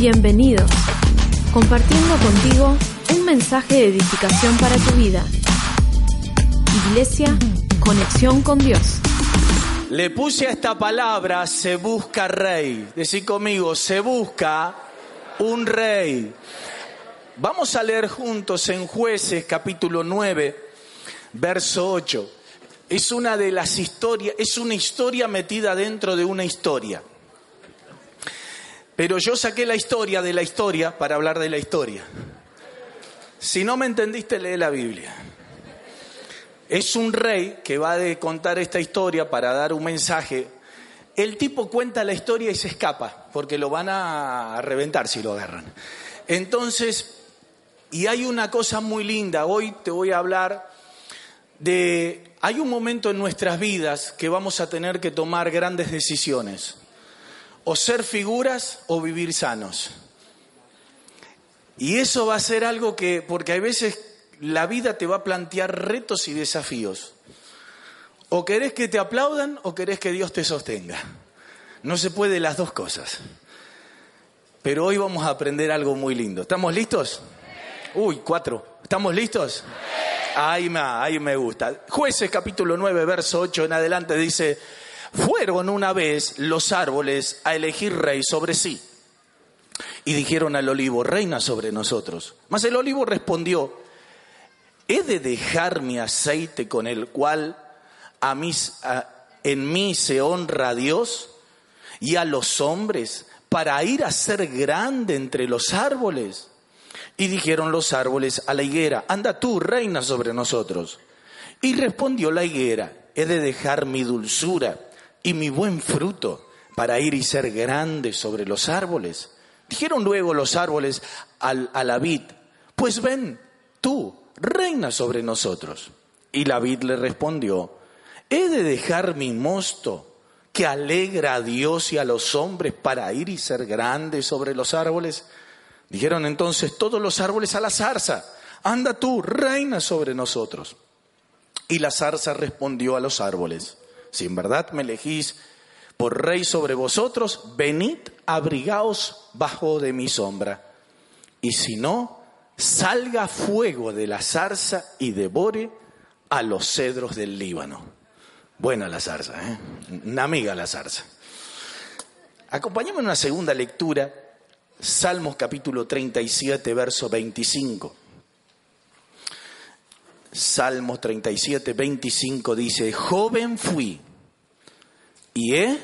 Bienvenidos. Compartiendo contigo un mensaje de edificación para tu vida. Iglesia, conexión con Dios. Le puse a esta palabra, se busca rey. Decí conmigo, se busca un rey. Vamos a leer juntos en jueces capítulo 9, verso 8. Es una de las historias, es una historia metida dentro de una historia. Pero yo saqué la historia de la historia para hablar de la historia. Si no me entendiste, lee la Biblia. Es un rey que va a contar esta historia para dar un mensaje. El tipo cuenta la historia y se escapa, porque lo van a reventar si lo agarran. Entonces, y hay una cosa muy linda, hoy te voy a hablar de, hay un momento en nuestras vidas que vamos a tener que tomar grandes decisiones o ser figuras o vivir sanos. Y eso va a ser algo que, porque hay veces la vida te va a plantear retos y desafíos. O querés que te aplaudan o querés que Dios te sostenga. No se puede las dos cosas. Pero hoy vamos a aprender algo muy lindo. ¿Estamos listos? Uy, cuatro. ¿Estamos listos? Ahí me, ahí me gusta. Jueces capítulo 9, verso 8 en adelante dice, fueron una vez los árboles a elegir rey sobre sí. Y dijeron al olivo, reina sobre nosotros. Mas el olivo respondió, ¿he de dejar mi aceite con el cual a en mí se honra a Dios y a los hombres para ir a ser grande entre los árboles? Y dijeron los árboles a la higuera, anda tú, reina sobre nosotros. Y respondió la higuera, he de dejar mi dulzura y mi buen fruto para ir y ser grande sobre los árboles. Dijeron luego los árboles al, a la vid, pues ven, tú, reina sobre nosotros. Y la vid le respondió, he de dejar mi mosto que alegra a Dios y a los hombres para ir y ser grande sobre los árboles. Dijeron entonces todos los árboles a la zarza, anda tú, reina sobre nosotros. Y la zarza respondió a los árboles, si en verdad me elegís por rey sobre vosotros, venid, abrigaos bajo de mi sombra. Y si no, salga fuego de la zarza y devore a los cedros del Líbano. Buena la zarza, ¿eh? Una amiga la zarza. Acompáñame en una segunda lectura, Salmos capítulo 37, verso 25. Salmos 37, 25 dice, joven fui y he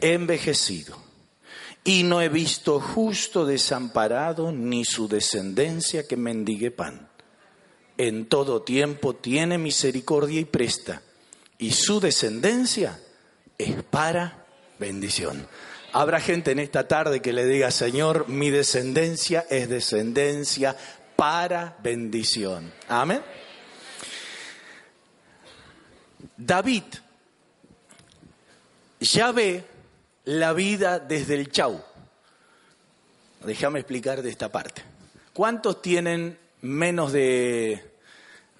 envejecido y no he visto justo desamparado ni su descendencia que mendigue pan. En todo tiempo tiene misericordia y presta y su descendencia es para bendición. Habrá gente en esta tarde que le diga, Señor, mi descendencia es descendencia para bendición. Amén. David ya ve la vida desde el chau. Déjame explicar de esta parte. ¿Cuántos tienen menos de...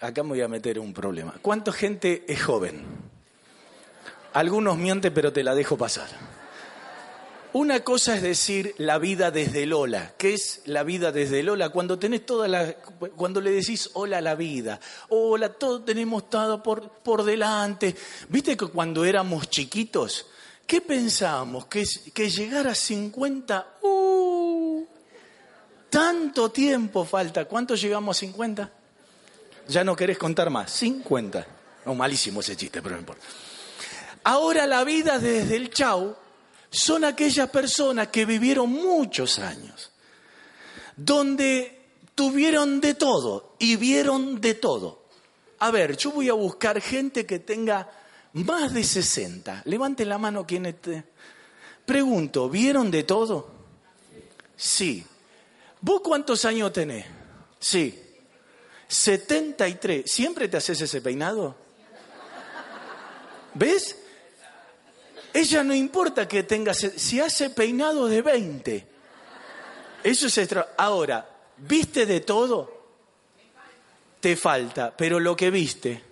Acá me voy a meter un problema. ¿Cuánta gente es joven? Algunos mienten, pero te la dejo pasar. Una cosa es decir la vida desde Lola. ¿Qué es la vida desde Lola? Cuando tenés toda la, cuando le decís hola a la vida, hola, todo tenemos todo por, por delante. ¿Viste que cuando éramos chiquitos, qué pensábamos? Que, que llegar a 50, uh, tanto tiempo falta. ¿Cuánto llegamos a 50? Ya no querés contar más. 50. No, malísimo ese chiste, pero no importa. Ahora la vida desde el chau son aquellas personas que vivieron muchos años, donde tuvieron de todo y vieron de todo. A ver, yo voy a buscar gente que tenga más de 60. Levante la mano quien esté. Pregunto, ¿vieron de todo? Sí. ¿Vos cuántos años tenés? Sí. 73. ¿Siempre te haces ese peinado? ¿Ves? Ella no importa que tenga, si hace peinado de 20. Eso es extra. Ahora, ¿viste de todo? Te falta, pero lo que viste,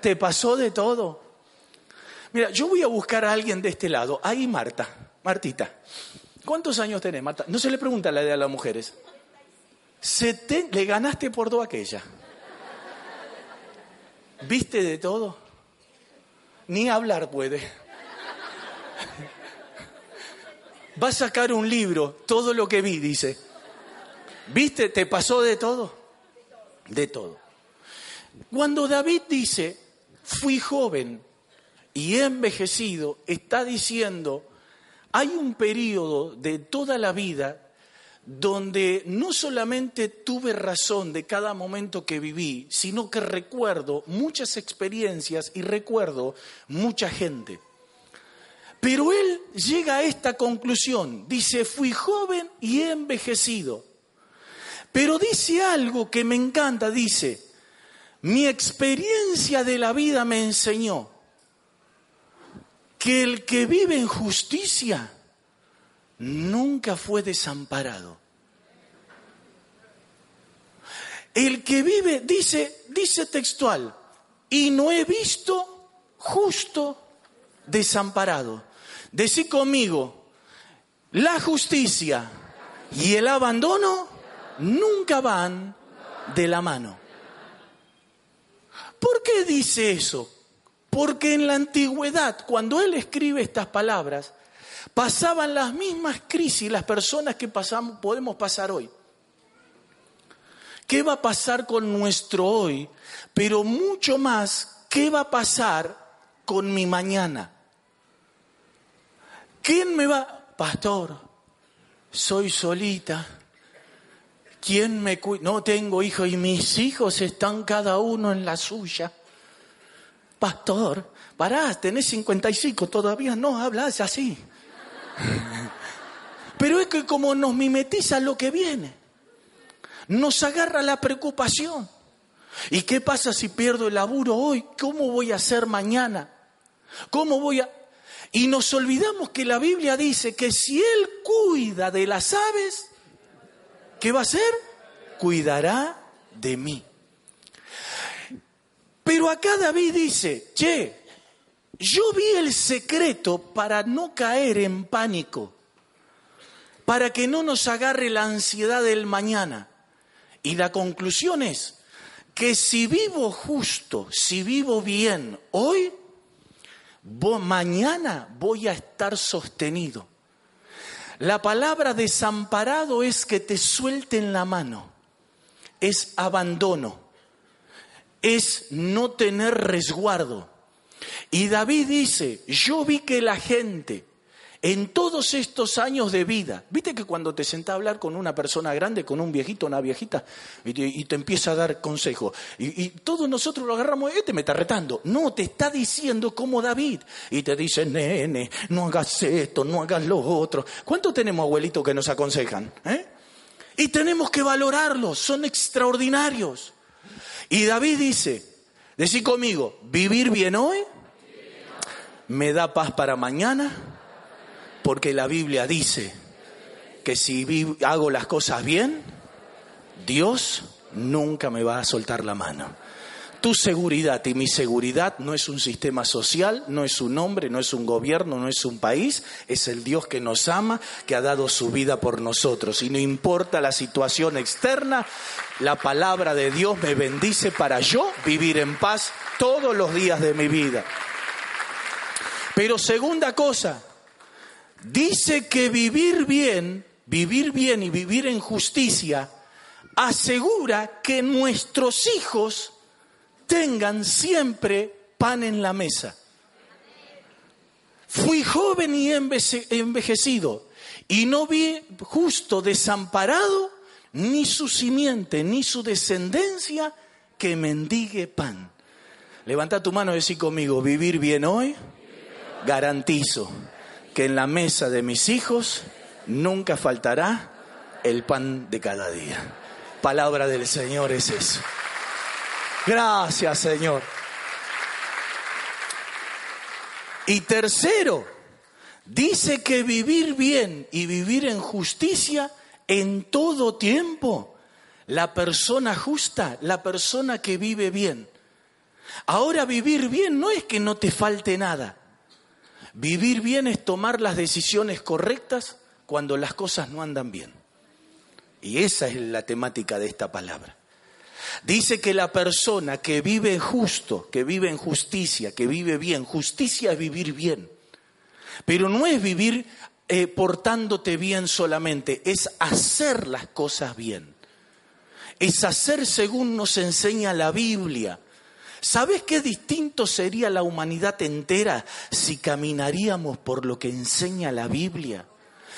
¿te pasó de todo? Mira, yo voy a buscar a alguien de este lado. Ahí Marta, Martita, ¿cuántos años tenés, Marta? No se le pregunta la edad a las mujeres. le ganaste por dos aquella. ¿Viste de todo? Ni hablar puede. Va a sacar un libro, todo lo que vi, dice. ¿Viste? ¿Te pasó de todo? De todo. Cuando David dice, fui joven y he envejecido, está diciendo, hay un periodo de toda la vida donde no solamente tuve razón de cada momento que viví, sino que recuerdo muchas experiencias y recuerdo mucha gente. Pero él llega a esta conclusión, dice, fui joven y he envejecido. Pero dice algo que me encanta, dice, mi experiencia de la vida me enseñó que el que vive en justicia nunca fue desamparado. El que vive, dice, dice textual, y no he visto justo desamparado. Decí conmigo, la justicia y el abandono nunca van de la mano. ¿Por qué dice eso? Porque en la antigüedad, cuando él escribe estas palabras, pasaban las mismas crisis las personas que pasamos, podemos pasar hoy. ¿Qué va a pasar con nuestro hoy? Pero mucho más, ¿qué va a pasar con mi mañana? ¿Quién me va? Pastor, soy solita. ¿Quién me cuida? No tengo hijos y mis hijos están cada uno en la suya pastor, pará, tenés 55, todavía no hablas así. Pero es que como nos mimetiza lo que viene, nos agarra la preocupación. ¿Y qué pasa si pierdo el laburo hoy? ¿Cómo voy a hacer mañana? ¿Cómo voy a...? Y nos olvidamos que la Biblia dice que si Él cuida de las aves, ¿qué va a hacer? Cuidará de mí. Pero acá David dice, che, yo vi el secreto para no caer en pánico, para que no nos agarre la ansiedad del mañana. Y la conclusión es que si vivo justo, si vivo bien hoy, mañana voy a estar sostenido. La palabra desamparado es que te suelten la mano, es abandono es no tener resguardo. Y David dice, yo vi que la gente en todos estos años de vida, viste que cuando te sentás a hablar con una persona grande, con un viejito, una viejita, y te, empieza a dar consejo, y, todos nosotros lo agarramos, este me está retando. No, te está diciendo como David, y te dice, nene, no hagas esto, no hagas lo otro. ¿Cuántos tenemos abuelitos que nos aconsejan? Eh? Y tenemos que valorarlos, son extraordinarios. Y David dice, decí conmigo, vivir bien hoy me da paz para mañana, porque la Biblia dice que si hago las cosas bien, Dios nunca me va a soltar la mano. Tu seguridad y mi seguridad no es un sistema social, no es un hombre, no es un gobierno, no es un país, es el Dios que nos ama, que ha dado su vida por nosotros. Y no importa la situación externa, la palabra de Dios me bendice para yo vivir en paz todos los días de mi vida. Pero segunda cosa, dice que vivir bien, vivir bien y vivir en justicia asegura que nuestros hijos tengan siempre pan en la mesa. Fui joven y envejecido y no vi justo desamparado ni su simiente ni su descendencia que mendigue pan. Levanta tu mano y decí conmigo, vivir bien hoy, garantizo que en la mesa de mis hijos nunca faltará el pan de cada día. Palabra del Señor es eso. Gracias, Señor. Y tercero, dice que vivir bien y vivir en justicia en todo tiempo. La persona justa, la persona que vive bien. Ahora vivir bien no es que no te falte nada. Vivir bien es tomar las decisiones correctas cuando las cosas no andan bien. Y esa es la temática de esta palabra. Dice que la persona que vive justo, que vive en justicia, que vive bien, justicia es vivir bien. Pero no es vivir eh, portándote bien solamente, es hacer las cosas bien. Es hacer según nos enseña la Biblia. ¿Sabes qué distinto sería la humanidad entera si caminaríamos por lo que enseña la Biblia?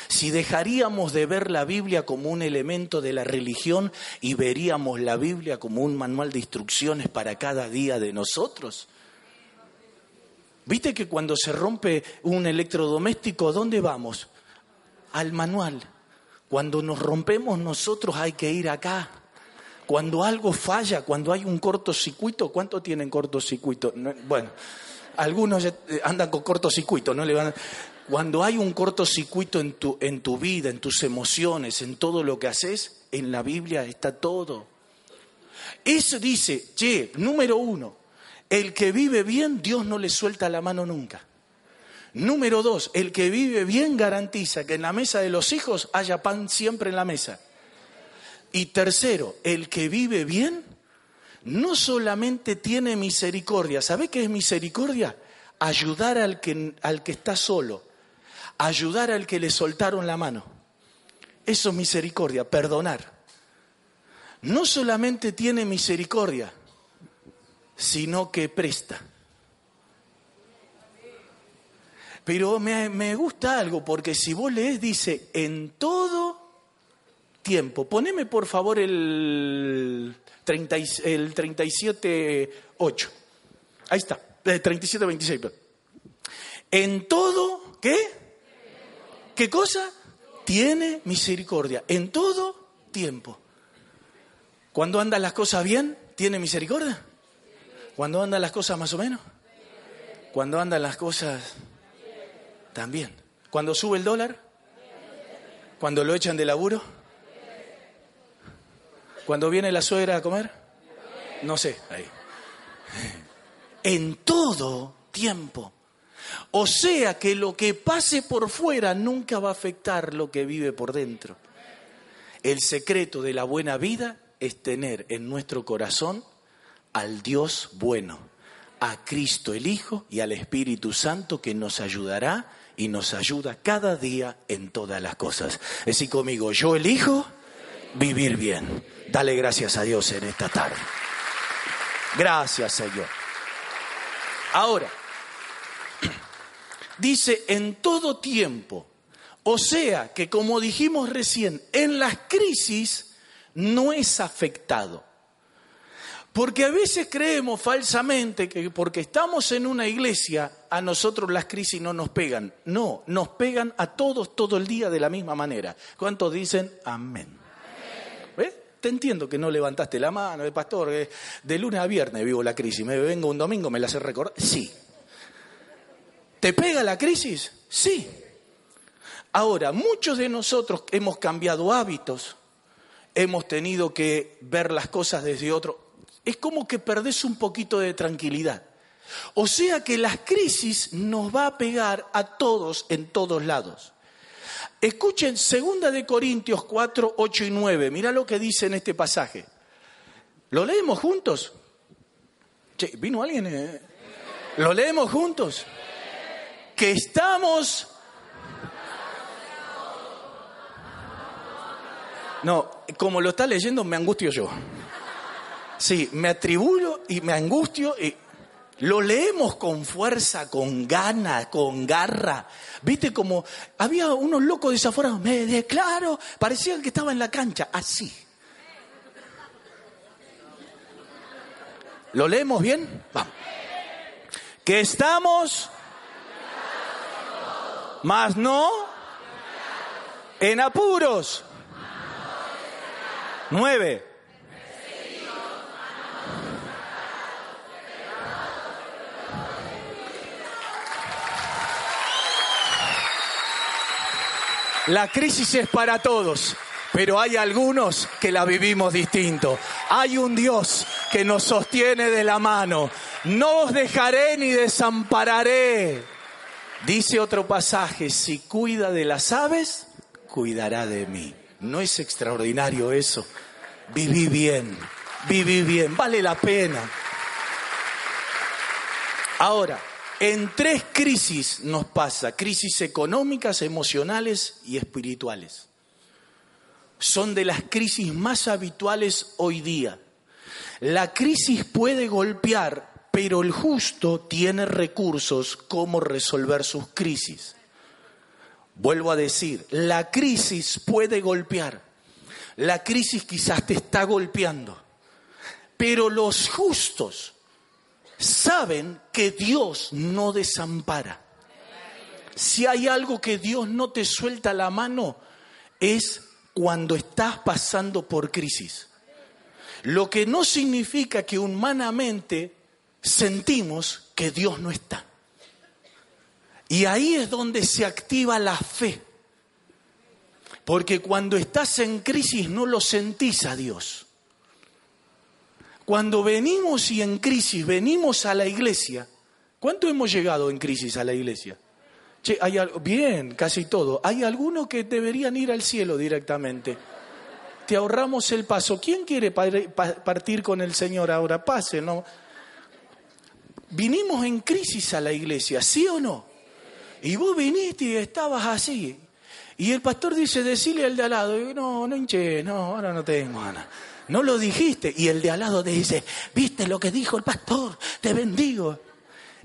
si dejaríamos de ver la Biblia como un elemento de la religión y veríamos la Biblia como un manual de instrucciones para cada día de nosotros. ¿Viste que cuando se rompe un electrodoméstico, ¿dónde vamos? Al manual. Cuando nos rompemos nosotros hay que ir acá. Cuando algo falla, cuando hay un cortocircuito, ¿cuánto tienen cortocircuito? Bueno, algunos andan con cortocircuito, no le van a... Cuando hay un cortocircuito en tu, en tu vida, en tus emociones, en todo lo que haces, en la Biblia está todo. Eso dice, che, número uno, el que vive bien, Dios no le suelta la mano nunca. Número dos, el que vive bien garantiza que en la mesa de los hijos haya pan siempre en la mesa. Y tercero, el que vive bien no solamente tiene misericordia, ¿sabe qué es misericordia? Ayudar al que, al que está solo, ayudar al que le soltaron la mano. Eso es misericordia, perdonar. No solamente tiene misericordia, sino que presta. Pero me, gusta algo, porque si vos lees, dice, en todo tiempo. Poneme por favor el, 30, el 37.8. Ahí está, el 37.26. En todo, ¿qué? ¿Qué cosa? Tiene misericordia en todo tiempo. Cuando andan las cosas bien, ¿tiene misericordia? Cuando andan las cosas más o menos. Cuando andan las cosas también. Cuando sube el dólar. Cuando lo echan de laburo. Cuando viene la suegra a comer. No sé, ahí. En todo tiempo. O sea que lo que pase por fuera nunca va a afectar lo que vive por dentro. El secreto de la buena vida es tener en nuestro corazón al Dios bueno, a Cristo el Hijo y al Espíritu Santo que nos ayudará y nos ayuda cada día en todas las cosas. Decir, conmigo, yo elijo vivir bien. Dale gracias a Dios en esta tarde. Gracias, Señor. Ahora, dice en todo tiempo. O sea que, como dijimos recién, en las crisis no es afectado. Porque a veces creemos falsamente que porque estamos en una iglesia, a nosotros las crisis no nos pegan. No, nos pegan a todos todo el día de la misma manera. ¿Cuántos dicen amén? Te entiendo que no levantaste la mano, de pastor, de lunes a viernes vivo la crisis, me vengo un domingo, me la hace recordar. Sí, ¿Te pega la crisis? Sí. Ahora, muchos de nosotros hemos cambiado hábitos, hemos tenido que ver las cosas desde otro. Es como que perdés un poquito de tranquilidad. O sea que la crisis nos va a pegar a todos en todos lados. Escuchen 2 de Corintios 4, 8 y 9. Mira lo que dice en este pasaje. ¿Lo leemos juntos? Che, ¿vino alguien? Eh? ¿Lo leemos juntos? que estamos... No, como lo está leyendo me angustio yo. Sí, me atribuyo y me angustio y lo leemos con fuerza, con gana, con garra. Viste como había unos locos desaforados, me declaro, parecía que estaba en la cancha, así. ¿Lo leemos bien? Vamos. Que estamos mas no en apuros. Nueve. La crisis es para todos, pero hay algunos que la vivimos distinto. Hay un Dios que nos sostiene de la mano. No os dejaré ni desampararé. Dice otro pasaje, si cuida de las aves, cuidará de mí. ¿No es extraordinario eso? Viví bien, viví bien, vale la pena. Ahora, en tres crisis nos pasa, crisis económicas, emocionales y espirituales. Son de las crisis más habituales hoy día. La crisis puede golpear pero el justo tiene recursos como resolver sus crisis. Vuelvo a decir, la crisis puede golpear, la crisis quizás te está golpeando, pero los justos saben que Dios no desampara. Si hay algo que Dios no te suelta la mano, es cuando estás pasando por crisis. Lo que no significa que humanamente sentimos que Dios no está. Y ahí es donde se activa la fe. Porque cuando estás en crisis no lo sentís a Dios. Cuando venimos y en crisis venimos a la iglesia, ¿cuánto hemos llegado en crisis a la iglesia? Che, hay, bien, casi todo. Hay algunos que deberían ir al cielo directamente. Te ahorramos el paso. ¿Quién quiere partir con el Señor ahora? Pase, ¿no? vinimos en crisis a la iglesia, ¿sí o no? Y vos viniste y estabas así. Y el pastor dice, decile al de al lado, no, no hinché, no, ahora no tengo ganas. No lo dijiste. Y el de al lado te dice, viste lo que dijo el pastor, te bendigo.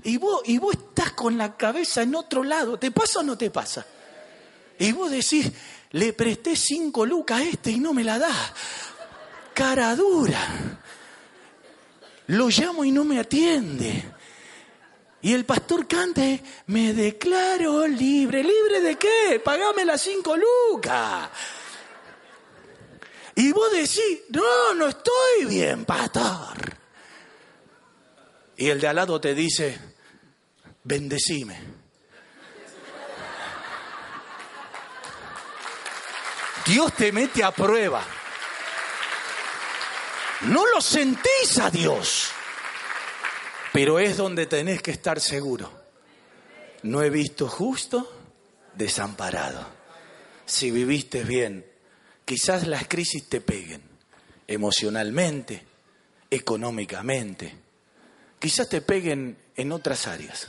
Y vos, y vos estás con la cabeza en otro lado, ¿te pasa o no te pasa? Y vos decís, le presté cinco lucas a este y no me la da. Cara dura. Lo llamo y no me atiende. Y el pastor cante, me declaro libre. ¿Libre de qué? Pagame las cinco lucas. Y vos decís, no, no estoy bien, pastor. Y el de al lado te dice, bendecime. Dios te mete a prueba. No lo sentís a Dios. Pero es donde tenés que estar seguro. No he visto justo desamparado. Si viviste bien, quizás las crisis te peguen emocionalmente, económicamente, quizás te peguen en otras áreas,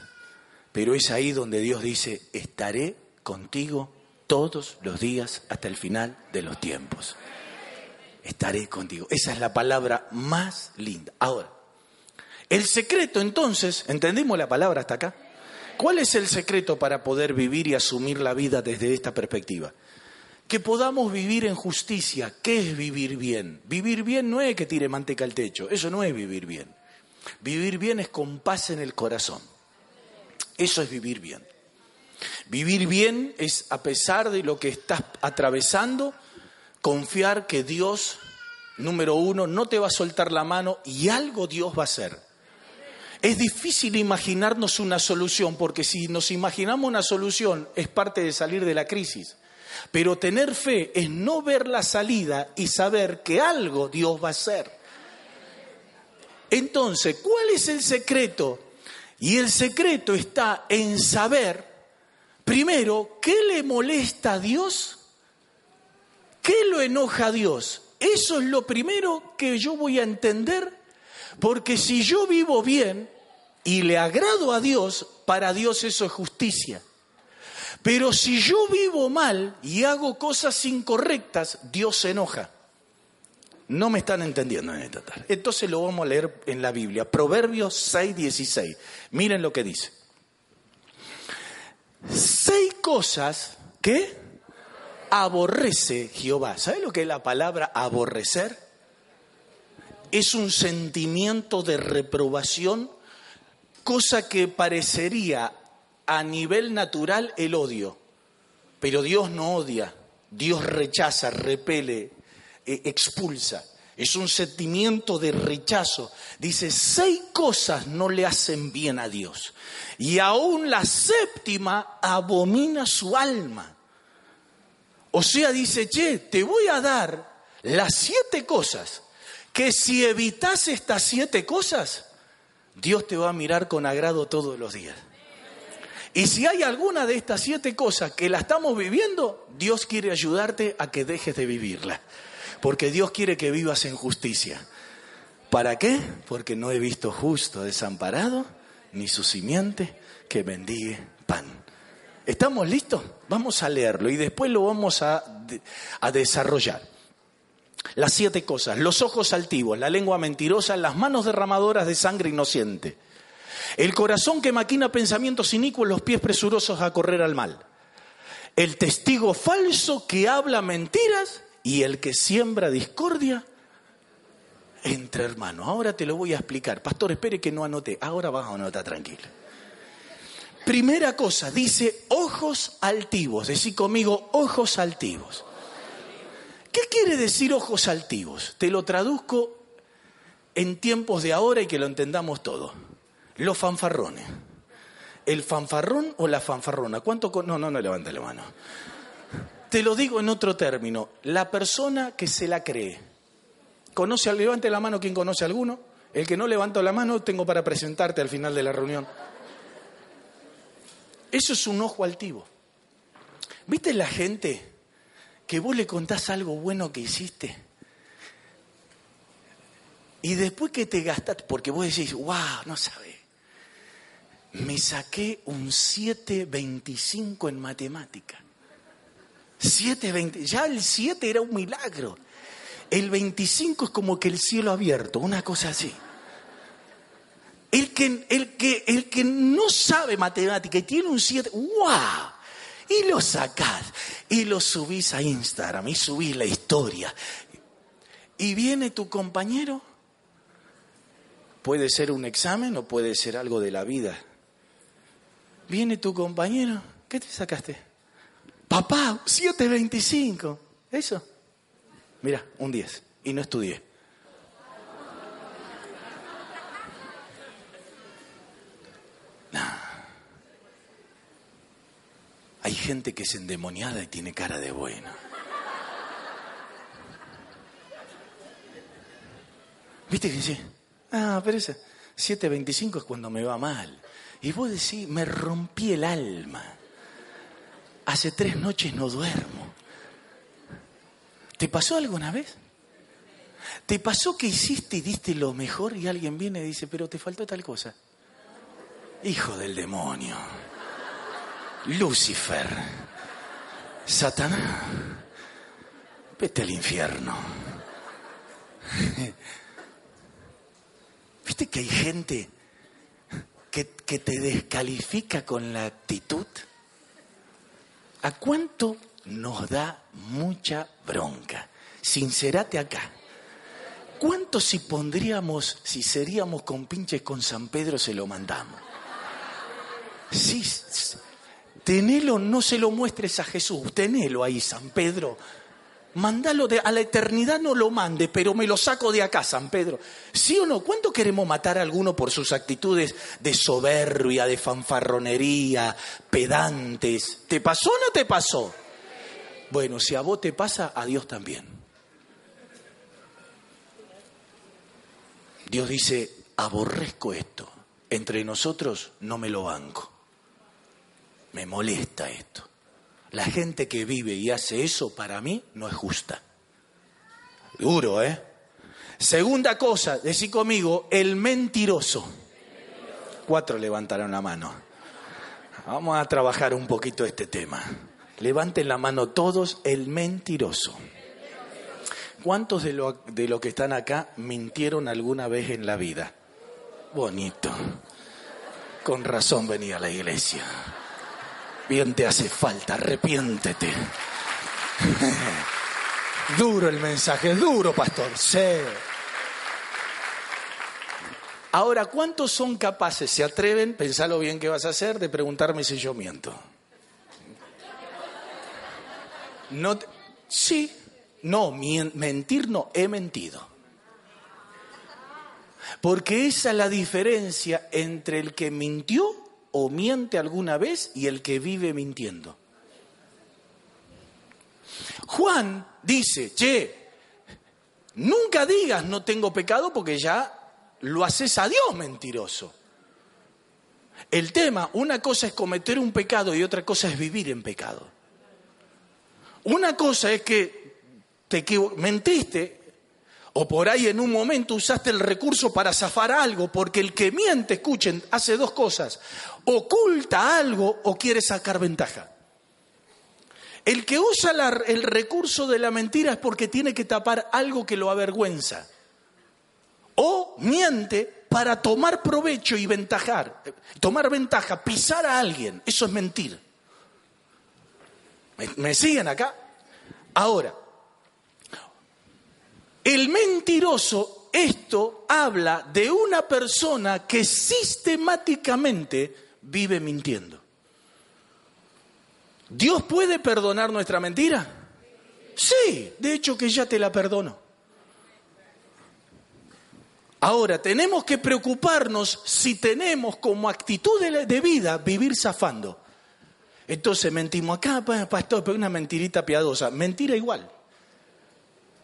pero es ahí donde Dios dice, estaré contigo todos los días hasta el final de los tiempos. Estaré contigo. Esa es la palabra más linda. Ahora, el secreto entonces, ¿entendimos la palabra hasta acá? ¿Cuál es el secreto para poder vivir y asumir la vida desde esta perspectiva? Que podamos vivir en justicia. ¿Qué es vivir bien? Vivir bien no es que tire manteca al techo, eso no es vivir bien. Vivir bien es con paz en el corazón. Eso es vivir bien. Vivir bien es, a pesar de lo que estás atravesando, confiar que Dios, número uno, no te va a soltar la mano y algo Dios va a hacer. Es difícil imaginarnos una solución, porque si nos imaginamos una solución es parte de salir de la crisis. Pero tener fe es no ver la salida y saber que algo Dios va a hacer. Entonces, ¿cuál es el secreto? Y el secreto está en saber, primero, qué le molesta a Dios, qué lo enoja a Dios. Eso es lo primero que yo voy a entender porque si yo vivo bien y le agrado a Dios, para Dios eso es justicia. Pero si yo vivo mal y hago cosas incorrectas, Dios se enoja. No me están entendiendo en esta tarde. Entonces lo vamos a leer en la Biblia. Proverbios 6, 16. Miren lo que dice. Seis cosas que aborrece Jehová. ¿Sabe lo que es la palabra aborrecer? es un sentimiento de reprobación, cosa que parecería a nivel natural el odio. Pero Dios no odia, Dios rechaza, repele, eh, expulsa. Es un sentimiento de rechazo. Dice, seis cosas no le hacen bien a Dios. Y aún la séptima abomina su alma. O sea, dice, che, te voy a dar las siete cosas que si evitas estas siete cosas, Dios te va a mirar con agrado todos los días. Y si hay alguna de estas siete cosas que la estamos viviendo, Dios quiere ayudarte a que dejes de vivirla. Porque Dios quiere que vivas en justicia. ¿Para qué? Porque no he visto justo desamparado, ni su simiente que bendigue pan. ¿Estamos listos? Vamos a leerlo y después lo vamos a, a desarrollar. Las siete cosas, los ojos altivos, la lengua mentirosa, las manos derramadoras de sangre inocente, el corazón que maquina pensamientos inicuos, los pies presurosos a correr al mal, el testigo falso que habla mentiras y el que siembra discordia entre hermanos. Ahora te lo voy a explicar. Pastor, espere que no anote. Ahora vas a anotar tranquilo. Primera cosa, dice ojos altivos. Decí conmigo, ojos altivos. ¿Qué quiere decir ojos altivos? Te lo traduzco en tiempos de ahora y que lo entendamos todo. Los fanfarrones. ¿El fanfarrón o la fanfarrona? ¿Cuánto? No, no, no levanta la mano. Te lo digo en otro término. La persona que se la cree. ¿Conoce? Levante la mano quien conoce a alguno. El que no levanta la mano tengo para presentarte al final de la reunión. Eso es un ojo altivo. ¿Viste la gente que vos le contás algo bueno que hiciste. Y después que te gastaste, porque vos decís, wow, no sabes, me saqué un 7.25 en matemática. 7.20, ya el 7 era un milagro. El 25 es como que el cielo abierto, una cosa así. El que, el que, el que no sabe matemática y tiene un 7, ¡wow! y lo sacás y lo subís a Instagram y subís la historia. Y viene tu compañero, puede ser un examen o puede ser algo de la vida. Viene tu compañero, ¿qué te sacaste? Papá, 725. ¿Eso? Mira, un 10. Y no estudié. Hay gente que es endemoniada y tiene cara de buena. ¿Viste que dice? Ah, pero ese 7.25 es cuando me va mal. Y vos decís, me rompí el alma. Hace tres noches no duermo. ¿Te pasó alguna vez? ¿Te pasó que hiciste y diste lo mejor y alguien viene y dice, pero te faltó tal cosa? Hijo del demonio. Lucifer, Satanás, vete al infierno. ¿Viste que hay gente que, te descalifica con la actitud? ¿A cuánto nos da mucha bronca? Sincerate acá. ¿Cuánto si pondríamos, si seríamos con pinches con San Pedro, se lo mandamos? Sí, Tenelo, no se lo muestres a Jesús, tenelo ahí, San Pedro. Mándalo a la eternidad, no lo mande, pero me lo saco de acá, San Pedro. ¿Sí o no? ¿Cuánto queremos matar a alguno por sus actitudes de soberbia, de fanfarronería, pedantes? ¿Te pasó o no te pasó? Bueno, si a vos te pasa, a Dios también. Dios dice, aborrezco esto. Entre nosotros no me lo banco. Me molesta esto. La gente que vive y hace eso para mí no es justa. Duro, ¿eh? Segunda cosa, decí conmigo, el mentiroso. Cuatro levantaron la mano. Vamos a trabajar un poquito este tema. Levanten la mano todos, el mentiroso. ¿Cuántos de lo, de lo que están acá mintieron alguna vez en la vida? Bonito. Con razón venía a la iglesia. Te hace falta, arrepiéntete. duro el mensaje, duro, pastor. Sí. Ahora, ¿cuántos son capaces, se atreven, pensalo bien qué vas a hacer, de preguntarme si yo miento? No, sí, no, mentir no, he mentido. Porque esa es la diferencia entre el que mintió o miente alguna vez y el que vive mintiendo. Juan dice, che, nunca digas no tengo pecado porque ya lo haces a Dios mentiroso. El tema, una cosa es cometer un pecado y otra cosa es vivir en pecado. Una cosa es que te mentiste o por ahí en un momento usaste el recurso para zafar algo, porque el que miente, escuchen, hace dos cosas. Oculta algo o quiere sacar ventaja. El que usa el recurso de la mentira es porque tiene que tapar algo que lo avergüenza. O miente para tomar provecho y ventajar, tomar ventaja, pisar a alguien. Eso es mentir. me siguen acá? Ahora, el mentiroso, esto habla de una persona que sistemáticamente vive mintiendo. ¿Dios puede perdonar nuestra mentira? Sí, de hecho que ya te la perdono. Ahora, tenemos que preocuparnos si tenemos como actitud de, vida vivir zafando. Entonces mentimos acá, pastor, pero una mentirita piadosa. Mentira igual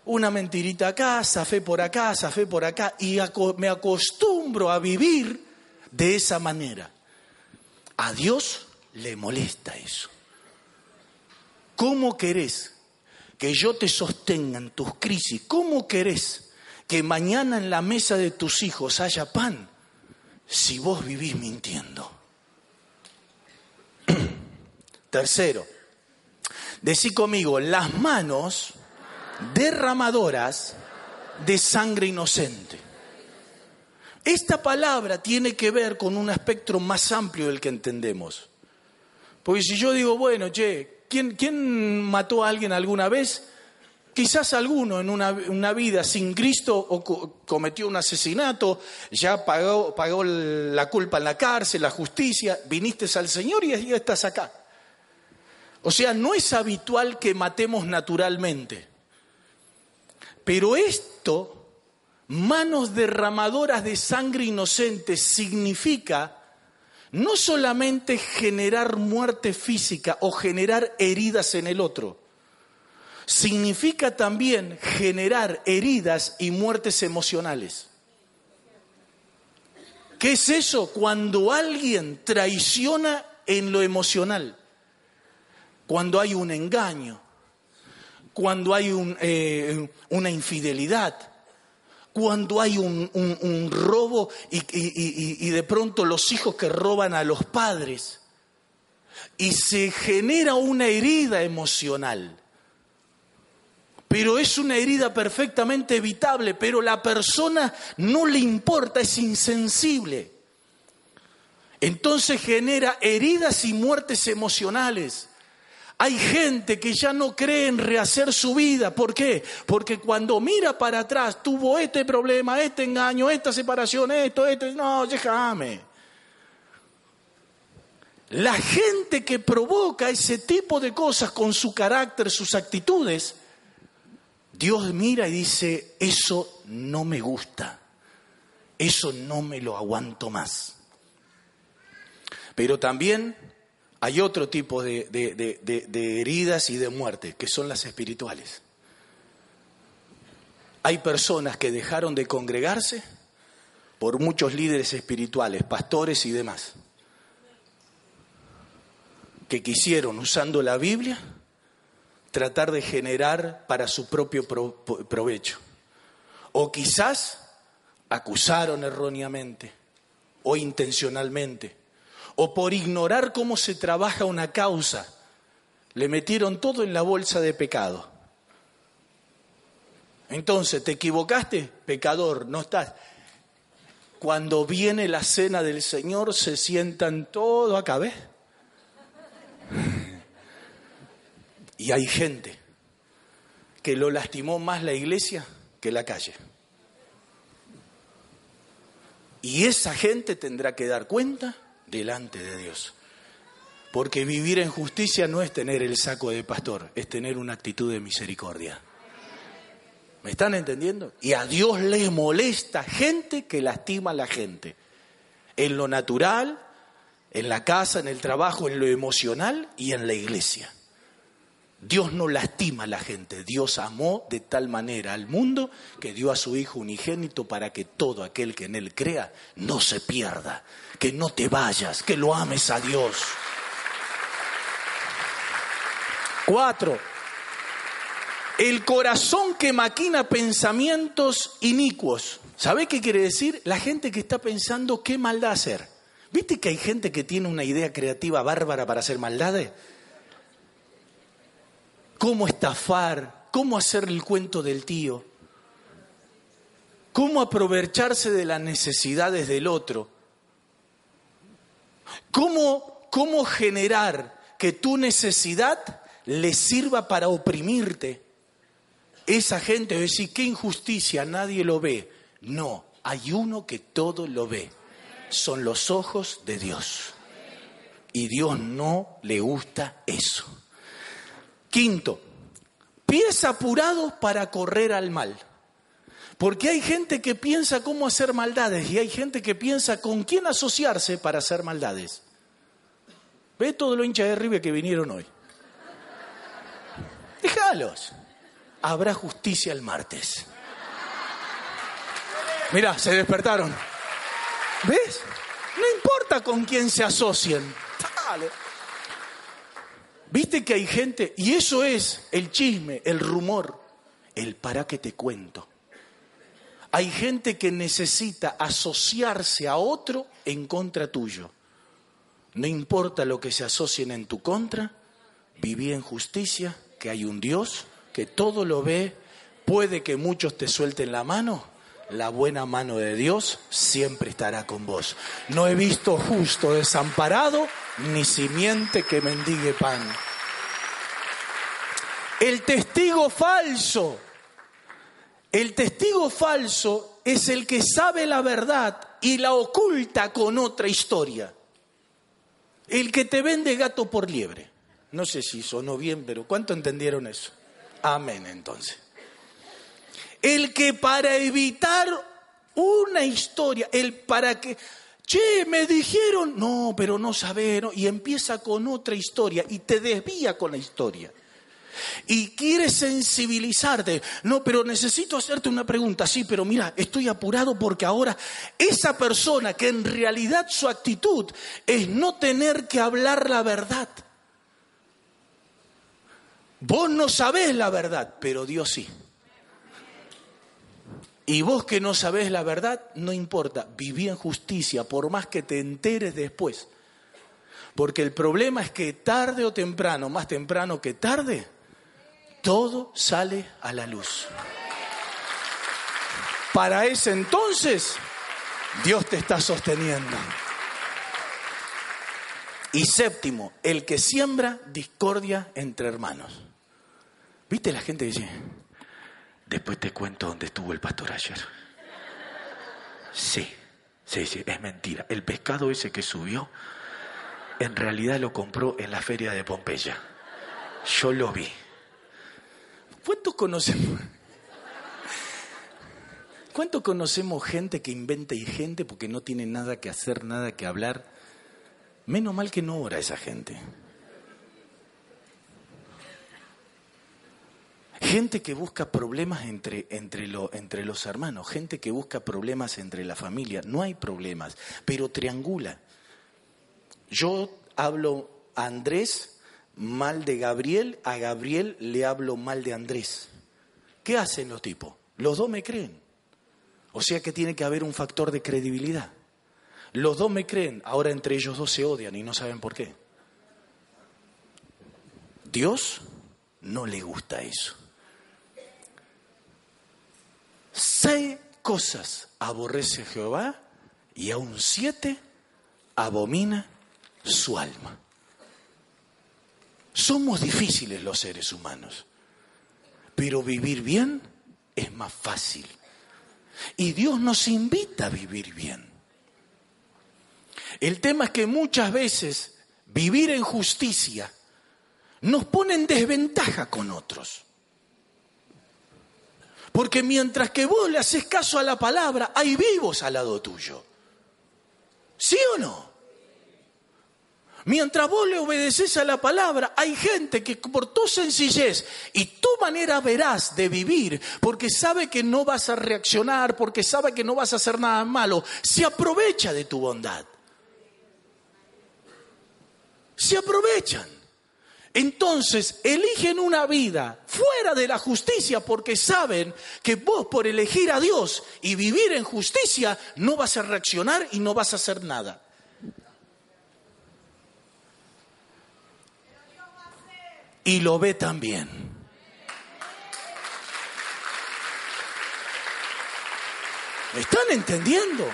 una mentirita acá, zafé por acá, zafé por acá, y me acostumbro a vivir de esa manera. A Dios le molesta eso. ¿Cómo querés que yo te sostenga en tus crisis? ¿Cómo querés que mañana en la mesa de tus hijos haya pan si vos vivís mintiendo? Tercero, decí conmigo, las manos derramadoras de sangre inocente. Esta palabra tiene que ver con un espectro más amplio del que entendemos. Porque si yo digo, bueno, che, ¿quién, mató a alguien alguna vez? Quizás alguno en una, una vida sin Cristo o cometió un asesinato, ya pagó, pagó la culpa en la cárcel, la justicia, viniste al Señor y ya estás acá. O sea, no es habitual que matemos naturalmente. Pero esto, manos derramadoras de sangre inocente, significa no solamente generar muerte física o generar heridas en el otro, significa también generar heridas y muertes emocionales. ¿Qué es eso? Cuando alguien traiciona en lo emocional, cuando hay un engaño, cuando hay eh, una infidelidad, cuando hay un, robo y, de pronto los hijos que roban a los padres. Y se genera una herida emocional. Pero es una herida perfectamente evitable, pero la persona no le importa, es insensible. Entonces genera heridas y muertes emocionales. Hay gente que ya no cree en rehacer su vida. ¿Por qué? Porque cuando mira para atrás, tuvo este problema, este engaño, esta separación, esto, esto. No, déjame. La gente que provoca ese tipo de cosas con su carácter, sus actitudes, Dios mira y dice, eso no me gusta, eso no me lo aguanto más. Pero también hay otro tipo de, heridas y de muerte, que son las espirituales. Hay personas que dejaron de congregarse por muchos líderes espirituales, pastores y demás, que quisieron, usando la Biblia, tratar de generar para su propio provecho. O quizás acusaron erróneamente o intencionalmente o por ignorar cómo se trabaja una causa, le metieron todo en la bolsa de pecado. Entonces, ¿te equivocaste? Pecador, no estás. Cuando viene la cena del Señor, se sientan todo acá, ¿ves? Y hay gente que lo lastimó más la iglesia que la calle. Y esa gente tendrá que dar cuenta delante de Dios. Porque vivir en justicia no es tener el saco de pastor, es tener una actitud de misericordia. ¿Me están entendiendo? Y a Dios le molesta gente que lastima a la gente. En lo natural, en la casa, en el trabajo, en lo emocional y en la iglesia. Dios no lastima a la gente, Dios amó de tal manera al mundo que dio a su Hijo unigénito para que todo aquel que en Él crea no se pierda, que no te vayas, que lo ames a Dios. Cuatro, el corazón que maquina pensamientos inicuos. ¿Sabe qué quiere decir? La gente que está pensando qué maldad hacer. ¿Viste que hay gente que tiene una idea creativa bárbara para hacer maldades? ¿Cómo estafar? ¿Cómo hacer el cuento del tío? ¿Cómo aprovecharse de las necesidades del otro? ¿Cómo, cómo generar que tu necesidad le sirva para oprimirte? Esa gente decir, qué injusticia, nadie lo ve. No, hay uno que todo lo ve. Son los ojos de Dios. Y Dios no le gusta eso. Quinto, pies apurados para correr al mal. Porque hay gente que piensa cómo hacer maldades y hay gente que piensa con quién asociarse para hacer maldades. Ve todo lo hincha de River que vinieron hoy. Déjalos habrá justicia el martes. Mira, se despertaron. ¿Ves? No importa con quién se asocien. Dale. Viste que hay gente, y eso es el chisme, el rumor, el para que te cuento. Hay gente que necesita asociarse a otro en contra tuyo. No importa lo que se asocien en tu contra, viví en justicia, que hay un Dios que todo lo ve, puede que muchos te suelten la mano, la buena mano de Dios siempre estará con vos. No he visto justo desamparado, ni simiente que mendigue pan. El testigo falso, el testigo falso es el que sabe la verdad y la oculta con otra historia. El que te vende gato por liebre. No sé si sonó bien, pero ¿cuánto entendieron eso? Amén entonces. El que para evitar una historia, el para que, che, me dijeron, no, pero no saber, y empieza con otra historia y te desvía con la historia. Y quiere sensibilizarte, no, pero necesito hacerte una pregunta, sí, pero mira, estoy apurado porque ahora esa persona que en realidad su actitud es no tener que hablar la verdad Vos no sabés la verdad, pero Dios sí. Y vos que no sabés la verdad, no importa, viví en justicia, por más que te enteres después. Porque el problema es que tarde o temprano, más temprano que tarde, todo sale a la luz. Para ese entonces, Dios te está sosteniendo. Y séptimo, el que siembra discordia entre hermanos. ¿Viste la gente dice, después te cuento dónde estuvo el pastor ayer? Sí, sí, sí, es mentira. El pescado ese que subió, en realidad lo compró en la feria de Pompeya. Yo lo vi. ¿Cuántos conocemos? ¿Cuántos conocemos gente que inventa y gente porque no tiene nada que hacer, nada que hablar? Menos mal que no ora esa gente. Gente que busca problemas entre, entre, entre los hermanos, gente que busca problemas entre la familia. No hay problemas, pero triangula. Yo hablo a Andrés mal de Gabriel, a Gabriel le hablo mal de Andrés. ¿Qué hacen los tipos? Los dos me creen. O sea que tiene que haber un factor de credibilidad. Los dos me creen, ahora entre ellos dos se odian y no saben por qué. Dios no le gusta eso. Seis cosas aborrece Jehová y aún siete abomina su alma. Somos difíciles los seres humanos, pero vivir bien es más fácil. Y Dios nos invita a vivir bien. El tema es que muchas veces vivir en justicia nos pone en desventaja con otros. Porque mientras que vos le haces caso a la palabra, hay vivos al lado tuyo. ¿Sí o no? Mientras vos le obedeces a la palabra, hay gente que por tu sencillez y tu manera verás de vivir, porque sabe que no vas a reaccionar, porque sabe que no vas a hacer nada malo, se aprovecha de tu bondad. Se aprovechan. Entonces eligen una vida fuera de la justicia porque saben que vos por elegir a Dios y vivir en justicia no vas a reaccionar y no vas a hacer nada. Y lo ve también. ¿Me están entendiendo?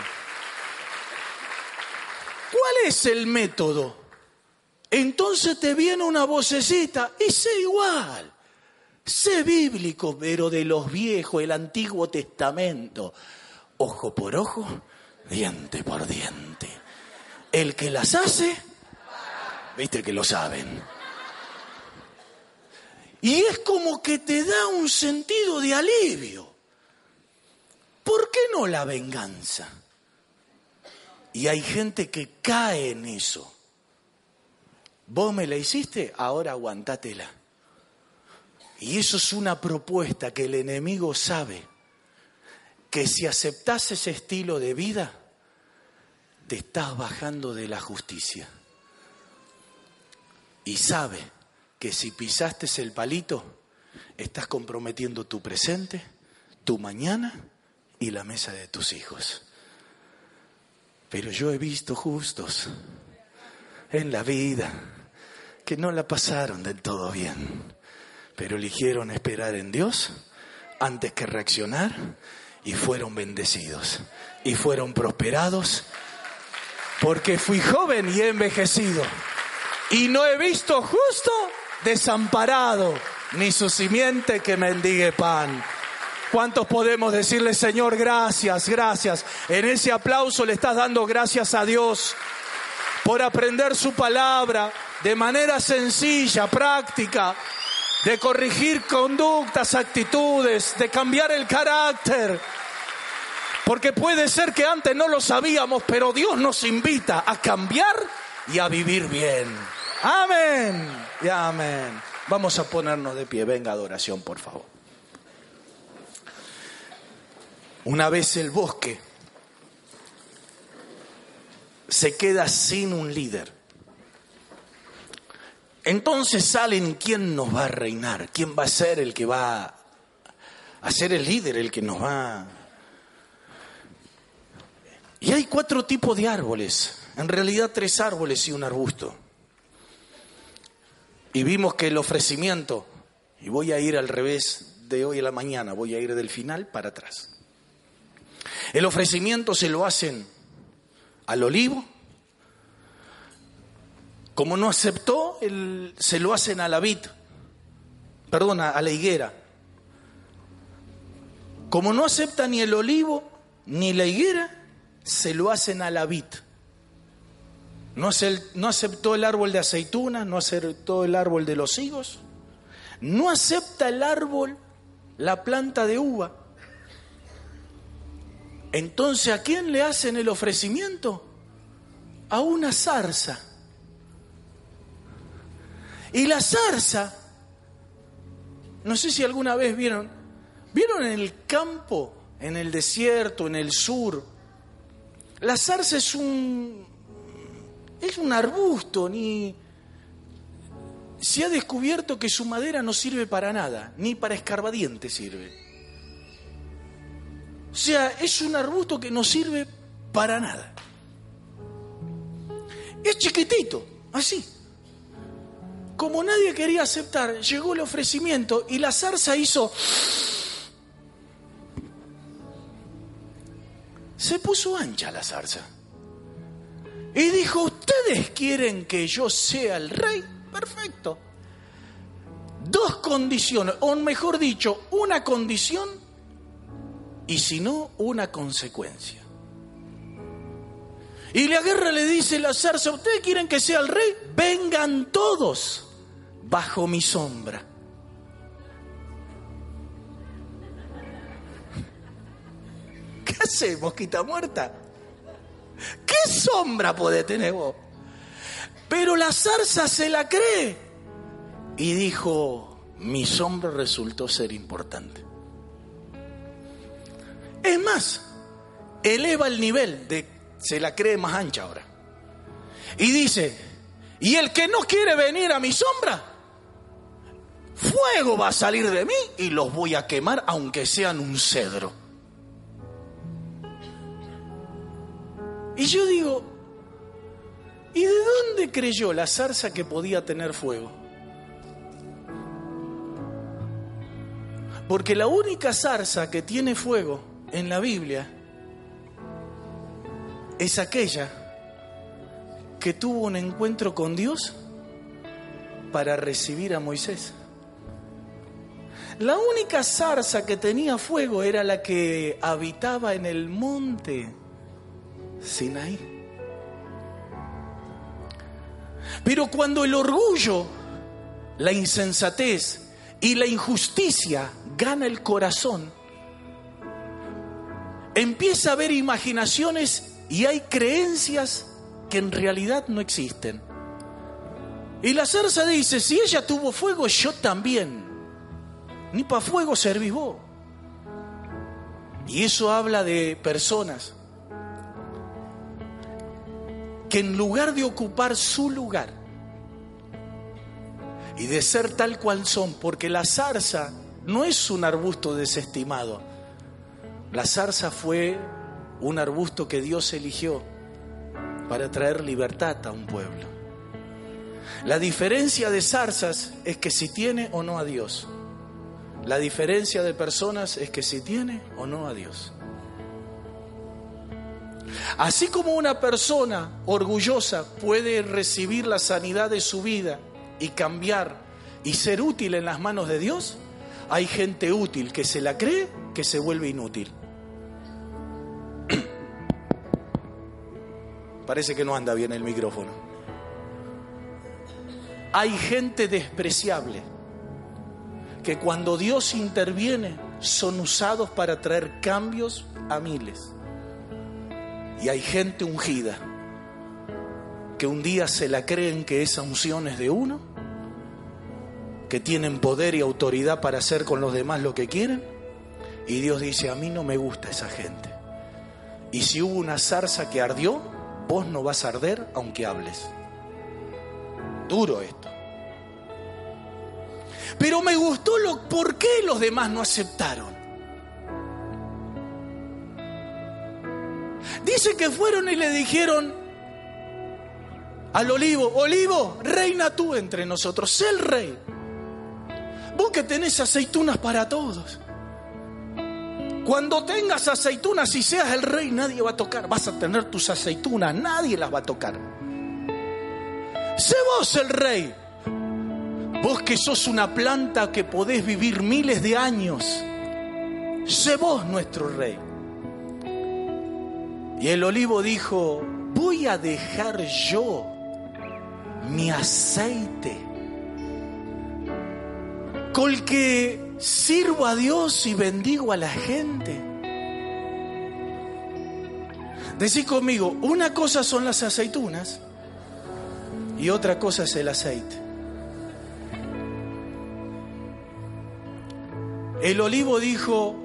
¿Cuál es el método? Entonces te viene una vocecita y sé igual. Sé bíblico, pero de los viejos, el Antiguo Testamento. Ojo por ojo, diente por diente. El que las hace, viste que lo saben. Y es como que te da un sentido de alivio. ¿Por qué no la venganza? Y hay gente que cae en eso. Vos me la hiciste, ahora aguantátela. Y eso es una propuesta que el enemigo sabe que si aceptas ese estilo de vida, te estás bajando de la justicia. Y sabe que si pisaste el palito, estás comprometiendo tu presente, tu mañana y la mesa de tus hijos. Pero yo he visto justos en la vida que no la pasaron del todo bien, pero eligieron esperar en Dios antes que reaccionar y fueron bendecidos y fueron prosperados porque fui joven y envejecido y no he visto justo desamparado, ni su simiente que mendigue pan. ¿Cuántos podemos decirle, Señor, gracias, gracias? En ese aplauso le estás dando gracias a Dios por aprender su palabra de manera sencilla, práctica, de corregir conductas, actitudes, de cambiar el carácter. Porque puede ser que antes no lo sabíamos, pero Dios nos invita a cambiar y a vivir bien. Amén y amén. Vamos a ponernos de pie. Venga, adoración, por favor. Una vez el bosque se queda sin un líder. Entonces salen quién nos va a reinar, quién va a ser el que va a ser el líder, el que nos va... Y hay cuatro tipos de árboles, en realidad tres árboles y un arbusto. Y vimos que el ofrecimiento, y voy a ir al revés de hoy a la mañana, voy a ir del final para atrás. El ofrecimiento se lo hacen al olivo. Como no aceptó, se lo hacen a la vid, perdona, a la higuera. Como no acepta ni el olivo ni la higuera, se lo hacen a la vid. No, aceptó el árbol de aceituna, no aceptó el árbol de los higos, no acepta el árbol, la planta de uva. Entonces, ¿a quién le hacen el ofrecimiento? A una zarza. Y la zarza, no sé si alguna vez vieron, vieron en el campo, en el desierto, en el sur, la zarza es un, es un arbusto, ni... Se ha descubierto que su madera no sirve para nada, ni para escarbadientes sirve. O sea, es un arbusto que no sirve para nada. Es chiquitito, así. Como nadie quería aceptar, llegó el ofrecimiento y la zarza hizo... Se puso ancha la zarza. Y dijo, ¿ustedes quieren que yo sea el rey? Perfecto. Dos condiciones, o mejor dicho, una condición y si no, una consecuencia. Y la guerra le dice la zarza, ¿ustedes quieren que sea el rey? Vengan todos bajo mi sombra. ¿Qué hacemos, mosquita muerta? ¿Qué sombra puede tener vos? Pero la zarza se la cree y dijo, mi sombra resultó ser importante. Es más, eleva el nivel de, se la cree más ancha ahora. Y dice, y el que no quiere venir a mi sombra, fuego va a salir de mí y los voy a quemar aunque sean un cedro. Y yo digo, ¿y de dónde creyó la zarza que podía tener fuego? Porque la única zarza que tiene fuego en la Biblia es aquella que tuvo un encuentro con Dios para recibir a Moisés. La única zarza que tenía fuego era la que habitaba en el monte Sinaí. Pero cuando el orgullo, la insensatez y la injusticia gana el corazón, empieza a haber imaginaciones y hay creencias que en realidad no existen. Y la zarza dice, si ella tuvo fuego, yo también. Ni para fuego servís vos. Y eso habla de personas que en lugar de ocupar su lugar y de ser tal cual son, porque la zarza no es un arbusto desestimado, la zarza fue un arbusto que Dios eligió para traer libertad a un pueblo. La diferencia de zarzas es que si tiene o no a Dios. La diferencia de personas es que si tiene o no a Dios. Así como una persona orgullosa puede recibir la sanidad de su vida y cambiar y ser útil en las manos de Dios, hay gente útil que se la cree que se vuelve inútil. Parece que no anda bien el micrófono. Hay gente despreciable que cuando Dios interviene son usados para traer cambios a miles. Y hay gente ungida que un día se la creen que esa unción es de uno, que tienen poder y autoridad para hacer con los demás lo que quieren. Y Dios dice, a mí no me gusta esa gente. Y si hubo una zarza que ardió, vos no vas a arder aunque hables. Duro esto. Pero me gustó lo por qué los demás no aceptaron. Dice que fueron y le dijeron al olivo, olivo, reina tú entre nosotros, sé el rey. Vos que tenés aceitunas para todos. Cuando tengas aceitunas y seas el rey, nadie va a tocar. Vas a tener tus aceitunas, nadie las va a tocar. Sé vos el rey. Vos que sos una planta que podés vivir miles de años. Sé vos nuestro rey. Y el olivo dijo, voy a dejar yo mi aceite con que sirvo a Dios y bendigo a la gente. Decí conmigo, una cosa son las aceitunas y otra cosa es el aceite. El olivo dijo,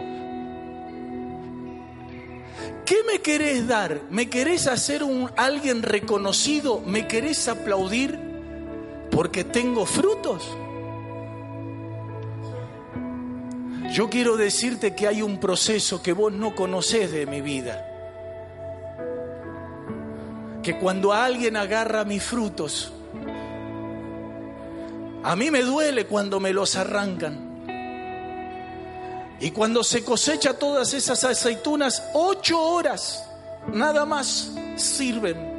¿qué me querés dar? ¿Me querés hacer un alguien reconocido? ¿Me querés aplaudir porque tengo frutos? Yo quiero decirte que hay un proceso que vos no conocés de mi vida. Que cuando alguien agarra mis frutos, a mí me duele cuando me los arrancan. Y cuando se cosecha todas esas aceitunas, ocho horas nada más sirven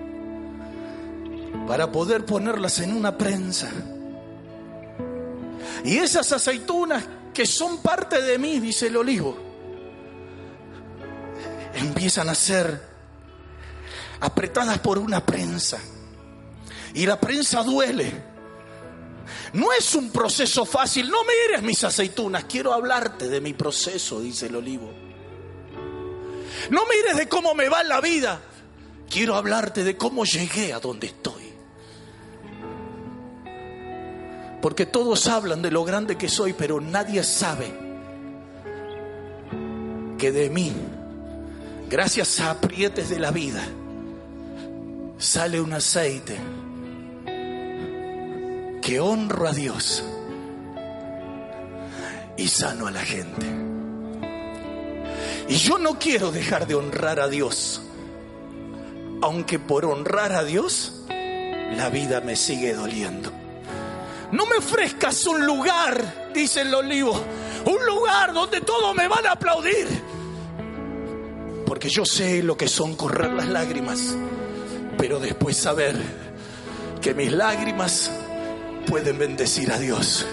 para poder ponerlas en una prensa. Y esas aceitunas que son parte de mí, dice el olivo, empiezan a ser apretadas por una prensa. Y la prensa duele. No es un proceso fácil. No mires mis aceitunas. Quiero hablarte de mi proceso, dice el olivo. No mires de cómo me va la vida. Quiero hablarte de cómo llegué a donde estoy. Porque todos hablan de lo grande que soy, pero nadie sabe que de mí, gracias a aprietes de la vida, sale un aceite que honro a Dios y sano a la gente. Y yo no quiero dejar de honrar a Dios, aunque por honrar a Dios la vida me sigue doliendo. No me ofrezcas un lugar, dice el olivo, un lugar donde todos me van a aplaudir. Porque yo sé lo que son correr las lágrimas, pero después saber que mis lágrimas pueden bendecir a Dios.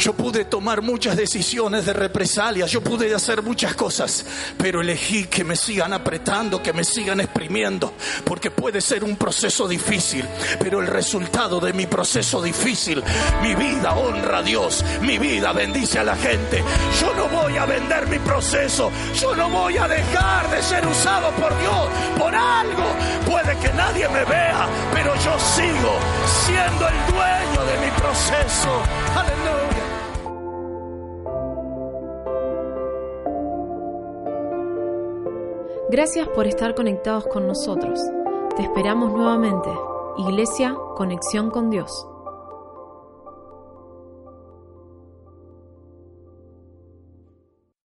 Yo pude tomar muchas decisiones de represalia, yo pude hacer muchas cosas, pero elegí que me sigan apretando, que me sigan exprimiendo, porque puede ser un proceso difícil, pero el resultado de mi proceso difícil, mi vida honra a Dios, mi vida bendice a la gente. Yo no voy a vender mi proceso, yo no voy a dejar de ser usado por Dios, por algo. Puede que nadie me vea, pero yo sigo siendo el dueño de mi proceso. Aleluya. Gracias por estar conectados con nosotros. Te esperamos nuevamente. Iglesia, conexión con Dios.